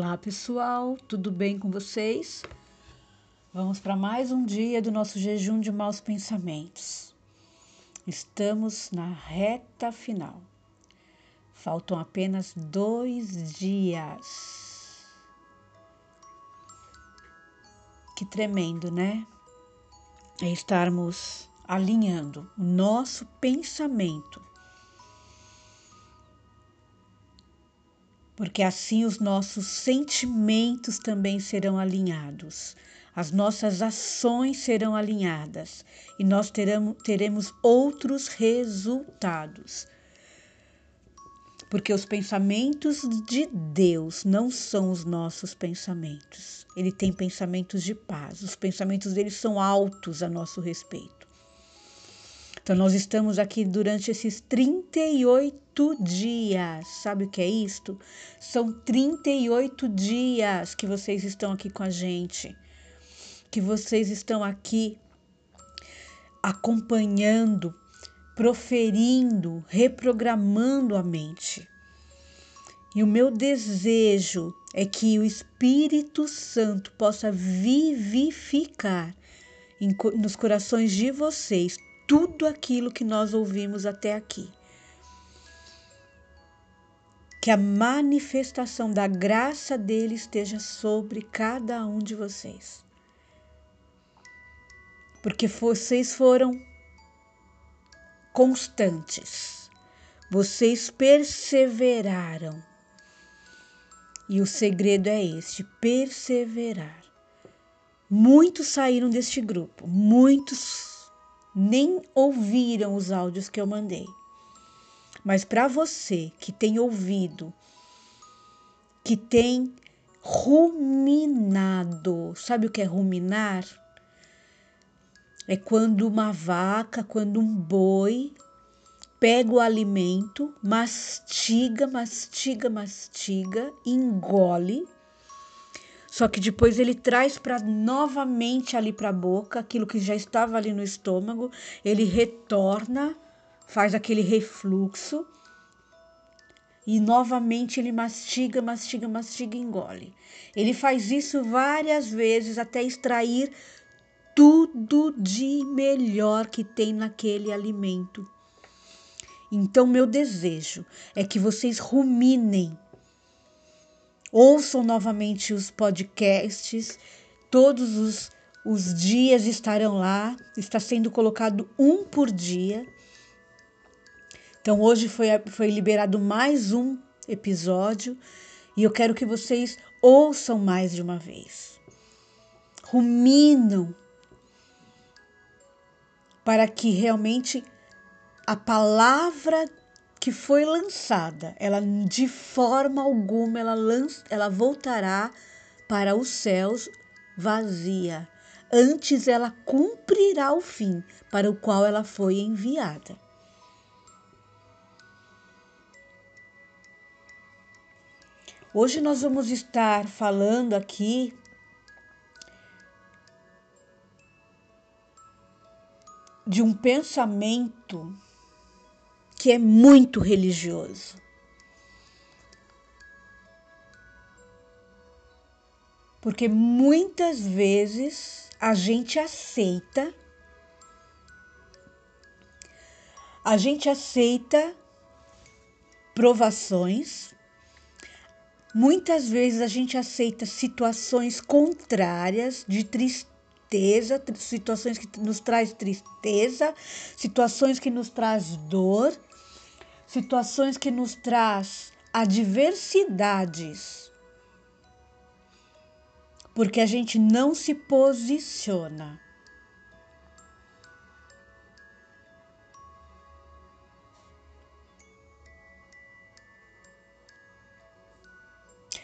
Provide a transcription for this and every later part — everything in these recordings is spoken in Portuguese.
Olá pessoal, tudo bem com vocês? Vamos para mais um dia do nosso jejum de maus pensamentos. Estamos na reta final. Faltam apenas dois dias. Que tremendo, né? É estarmos alinhando o nosso pensamento porque assim os nossos sentimentos também serão alinhados, as nossas ações serão alinhadas e nós teremos, outros resultados. Porque os pensamentos de Deus não são os nossos pensamentos. Ele tem pensamentos de paz. Os pensamentos dele são altos a nosso respeito. Então, nós estamos aqui durante esses 38 dias. Sabe o que é isto? São 38 dias que vocês estão aqui com a gente, que vocês estão aqui acompanhando, proferindo, reprogramando a mente. E o meu desejo é que o Espírito Santo possa vivificar nos corações de vocês tudo aquilo que nós ouvimos até aqui. Que a manifestação da graça dele esteja sobre cada um de vocês. Porque vocês foram constantes, vocês perseveraram. E o segredo é este: perseverar. Muitos saíram deste grupo, muitos nem ouviram os áudios que eu mandei. Mas para você que tem ouvido, que tem ruminado, sabe o que é ruminar? É quando uma vaca, quando um boi pega o alimento, mastiga, mastiga, mastiga, engole só que depois ele traz para novamente ali para a boca aquilo que já estava ali no estômago, ele retorna, faz aquele refluxo e novamente ele mastiga, mastiga, mastiga e engole. Ele faz isso várias vezes até extrair tudo de melhor que tem naquele alimento. Então, meu desejo é que vocês ruminem Ouçam novamente os podcasts, todos os, os dias estarão lá, está sendo colocado um por dia. Então, hoje foi, foi liberado mais um episódio e eu quero que vocês ouçam mais de uma vez. Ruminam para que realmente a palavra que foi lançada, ela de forma alguma ela, lança, ela voltará para os céus vazia. Antes ela cumprirá o fim para o qual ela foi enviada. Hoje nós vamos estar falando aqui de um pensamento que é muito religioso. Porque muitas vezes a gente aceita, a gente aceita provações, muitas vezes a gente aceita situações contrárias de tristeza situações que nos traz tristeza, situações que nos traz dor, situações que nos traz adversidades. Porque a gente não se posiciona.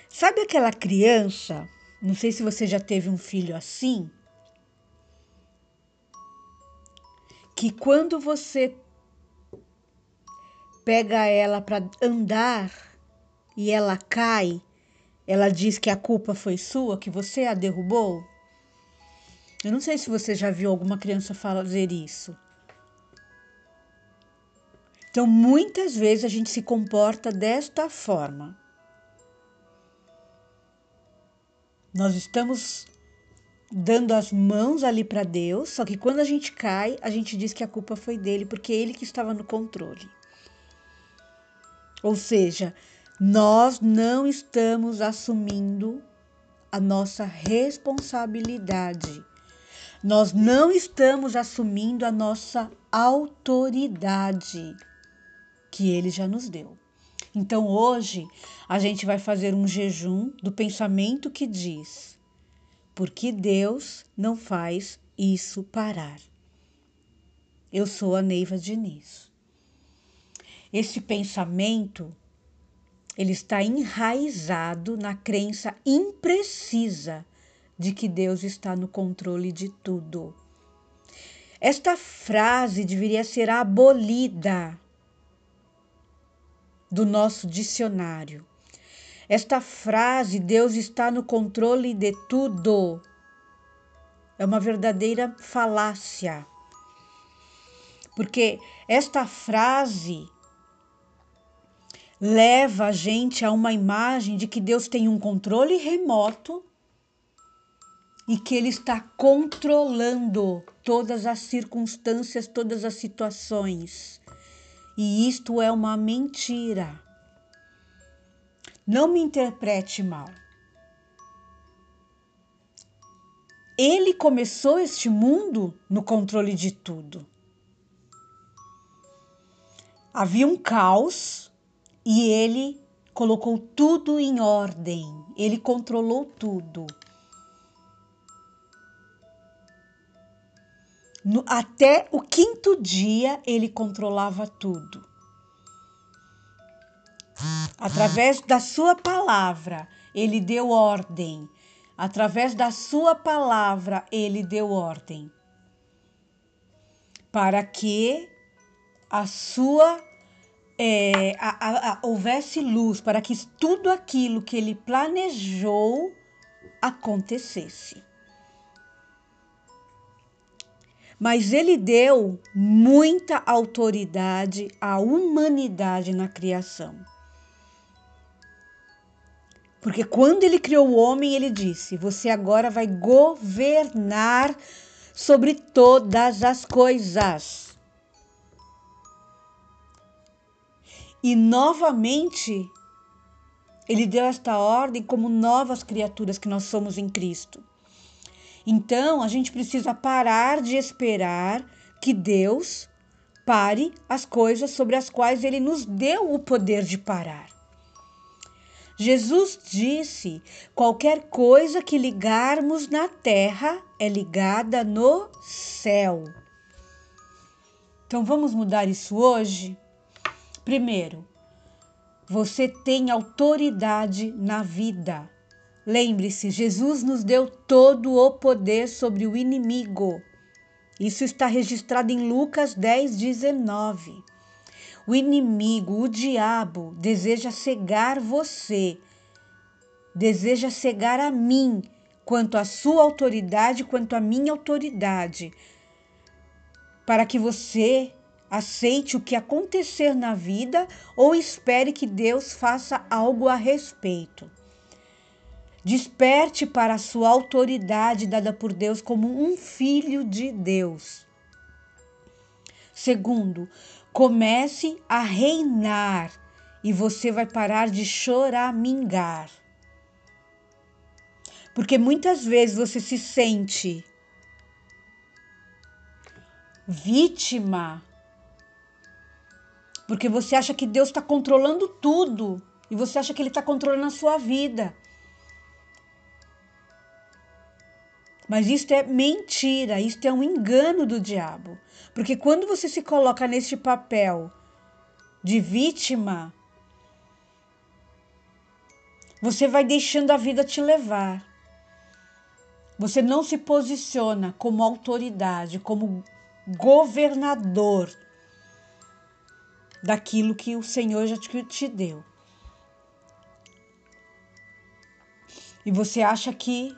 Sabe aquela criança? Não sei se você já teve um filho assim. Que quando você pega ela para andar e ela cai, ela diz que a culpa foi sua, que você a derrubou? Eu não sei se você já viu alguma criança fazer isso. Então, muitas vezes a gente se comporta desta forma. Nós estamos dando as mãos ali para Deus, só que quando a gente cai, a gente diz que a culpa foi dele, porque é ele que estava no controle. Ou seja, nós não estamos assumindo a nossa responsabilidade. Nós não estamos assumindo a nossa autoridade que ele já nos deu. Então hoje a gente vai fazer um jejum do pensamento que diz: porque Deus não faz isso parar. Eu sou a Neiva Diniz. Esse pensamento ele está enraizado na crença imprecisa de que Deus está no controle de tudo. Esta frase deveria ser abolida do nosso dicionário. Esta frase, Deus está no controle de tudo, é uma verdadeira falácia. Porque esta frase leva a gente a uma imagem de que Deus tem um controle remoto e que Ele está controlando todas as circunstâncias, todas as situações. E isto é uma mentira. Não me interprete mal. Ele começou este mundo no controle de tudo. Havia um caos e ele colocou tudo em ordem, ele controlou tudo. No, até o quinto dia ele controlava tudo. Através da sua palavra, ele deu ordem. Através da sua palavra, ele deu ordem. Para que a sua é, a, a, houvesse luz para que tudo aquilo que ele planejou acontecesse. Mas ele deu muita autoridade à humanidade na criação. Porque quando ele criou o homem, ele disse: Você agora vai governar sobre todas as coisas. E novamente, ele deu esta ordem como novas criaturas que nós somos em Cristo. Então, a gente precisa parar de esperar que Deus pare as coisas sobre as quais ele nos deu o poder de parar. Jesus disse: qualquer coisa que ligarmos na terra é ligada no céu. Então vamos mudar isso hoje? Primeiro, você tem autoridade na vida. Lembre-se, Jesus nos deu todo o poder sobre o inimigo. Isso está registrado em Lucas 10, 19. O inimigo, o diabo, deseja cegar você, deseja cegar a mim, quanto à sua autoridade, quanto à minha autoridade, para que você aceite o que acontecer na vida ou espere que Deus faça algo a respeito. Desperte para a sua autoridade dada por Deus como um filho de Deus. Segundo, comece a reinar e você vai parar de choramingar. Porque muitas vezes você se sente vítima porque você acha que Deus está controlando tudo e você acha que Ele está controlando a sua vida. Mas isto é mentira, isto é um engano do diabo. Porque quando você se coloca neste papel de vítima, você vai deixando a vida te levar. Você não se posiciona como autoridade, como governador daquilo que o Senhor já te deu. E você acha que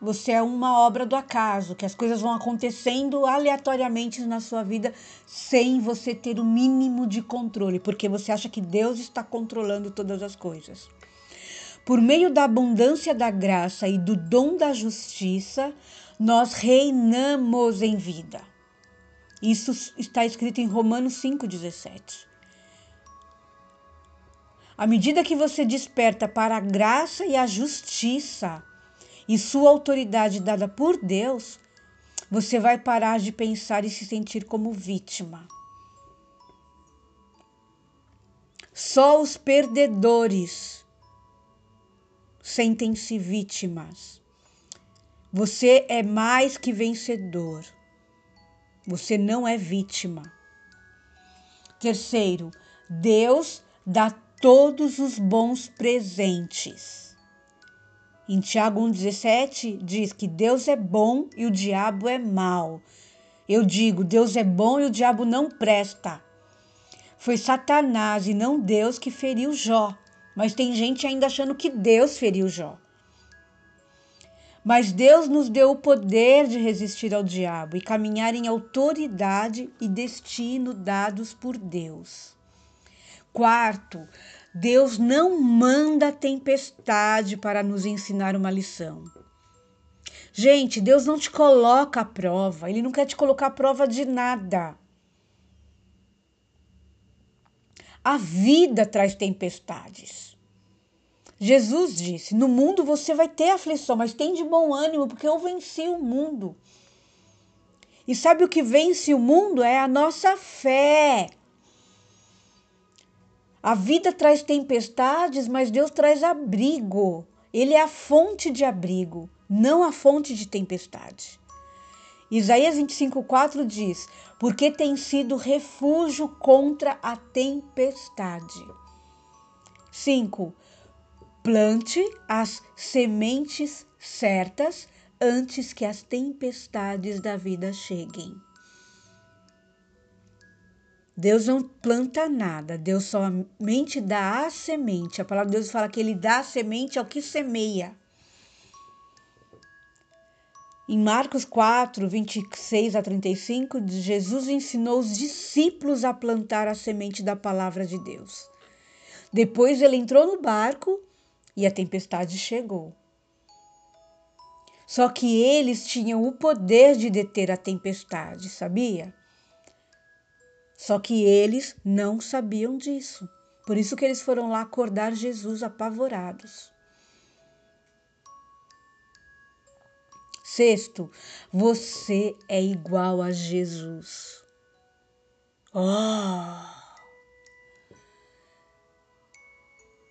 você é uma obra do acaso, que as coisas vão acontecendo aleatoriamente na sua vida sem você ter o mínimo de controle, porque você acha que Deus está controlando todas as coisas. Por meio da abundância da graça e do dom da justiça, nós reinamos em vida. Isso está escrito em Romanos 5,17. À medida que você desperta para a graça e a justiça e sua autoridade dada por Deus, você vai parar de pensar e se sentir como vítima. Só os perdedores sentem-se vítimas. Você é mais que vencedor. Você não é vítima. Terceiro, Deus dá todos os bons presentes. Em Tiago 1,17 diz que Deus é bom e o diabo é mau. Eu digo, Deus é bom e o diabo não presta. Foi Satanás e não Deus que feriu Jó. Mas tem gente ainda achando que Deus feriu Jó. Mas Deus nos deu o poder de resistir ao diabo e caminhar em autoridade e destino dados por Deus. Quarto, Deus não manda tempestade para nos ensinar uma lição. Gente, Deus não te coloca à prova, Ele não quer te colocar à prova de nada. A vida traz tempestades. Jesus disse: No mundo você vai ter aflição, mas tem de bom ânimo, porque eu venci o mundo. E sabe o que vence o mundo? É a nossa fé. A vida traz tempestades, mas Deus traz abrigo. Ele é a fonte de abrigo, não a fonte de tempestade. Isaías 25:4 diz: "Porque tem sido refúgio contra a tempestade." 5. Plante as sementes certas antes que as tempestades da vida cheguem. Deus não planta nada, Deus somente dá a semente. A palavra de Deus fala que ele dá a semente ao que semeia. Em Marcos 4, 26 a 35, Jesus ensinou os discípulos a plantar a semente da palavra de Deus. Depois ele entrou no barco e a tempestade chegou. Só que eles tinham o poder de deter a tempestade, sabia? Só que eles não sabiam disso. Por isso que eles foram lá acordar Jesus apavorados. Sexto, você é igual a Jesus. Oh!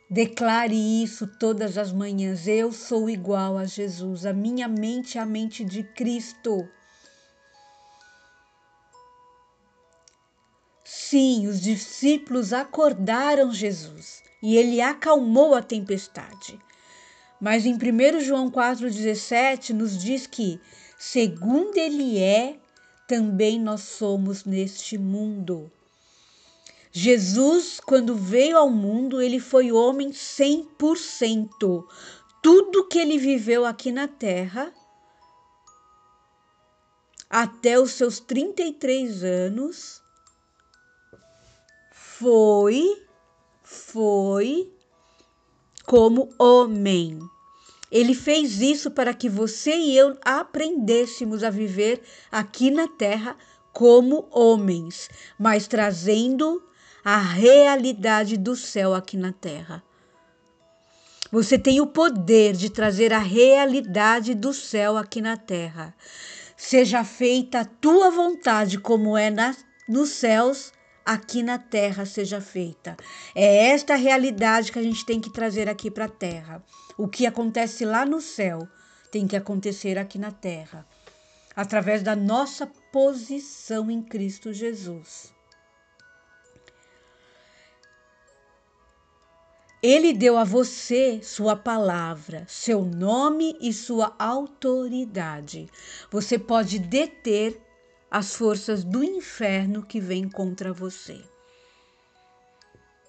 Declare isso todas as manhãs. Eu sou igual a Jesus. A minha mente é a mente de Cristo. Sim, os discípulos acordaram Jesus e ele acalmou a tempestade. Mas em 1 João 4,17 nos diz que, segundo ele é, também nós somos neste mundo. Jesus, quando veio ao mundo, ele foi homem 100%. Tudo que ele viveu aqui na terra, até os seus 33 anos, foi, foi como homem. Ele fez isso para que você e eu aprendêssemos a viver aqui na terra como homens, mas trazendo a realidade do céu aqui na terra. Você tem o poder de trazer a realidade do céu aqui na terra. Seja feita a tua vontade, como é na, nos céus, aqui na terra seja feita. É esta realidade que a gente tem que trazer aqui para a terra. O que acontece lá no céu tem que acontecer aqui na terra, através da nossa posição em Cristo Jesus. Ele deu a você sua palavra, seu nome e sua autoridade. Você pode deter as forças do inferno que vêm contra você.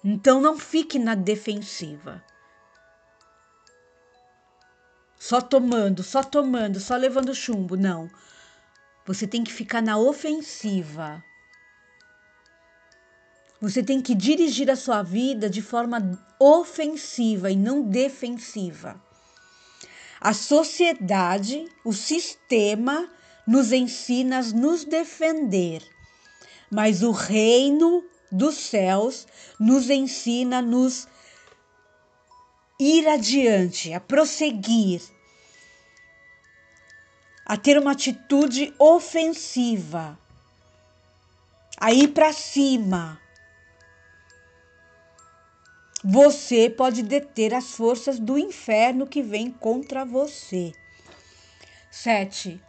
Então não fique na defensiva. Só tomando, só tomando, só levando chumbo. Não. Você tem que ficar na ofensiva. Você tem que dirigir a sua vida de forma ofensiva e não defensiva. A sociedade, o sistema, nos ensina a nos defender, mas o reino dos céus nos ensina a nos ir adiante, a prosseguir, a ter uma atitude ofensiva, a ir para cima. Você pode deter as forças do inferno que vem contra você. 7.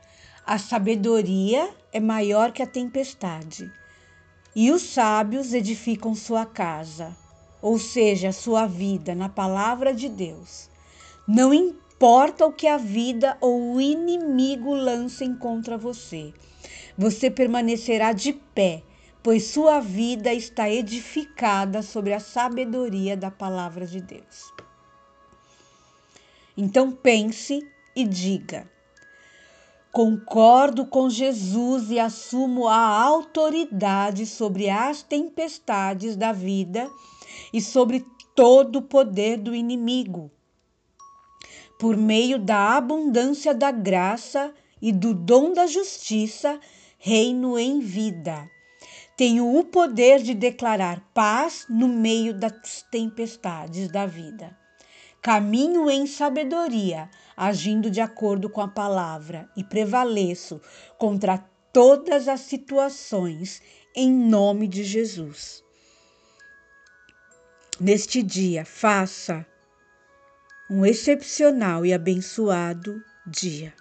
A sabedoria é maior que a tempestade, e os sábios edificam sua casa, ou seja, sua vida na palavra de Deus. Não importa o que a vida ou o inimigo lancem contra você, você permanecerá de pé, pois sua vida está edificada sobre a sabedoria da palavra de Deus. Então pense e diga: Concordo com Jesus e assumo a autoridade sobre as tempestades da vida e sobre todo o poder do inimigo. Por meio da abundância da graça e do dom da justiça, reino em vida. Tenho o poder de declarar paz no meio das tempestades da vida. Caminho em sabedoria, agindo de acordo com a palavra e prevaleço contra todas as situações em nome de Jesus. Neste dia, faça um excepcional e abençoado dia.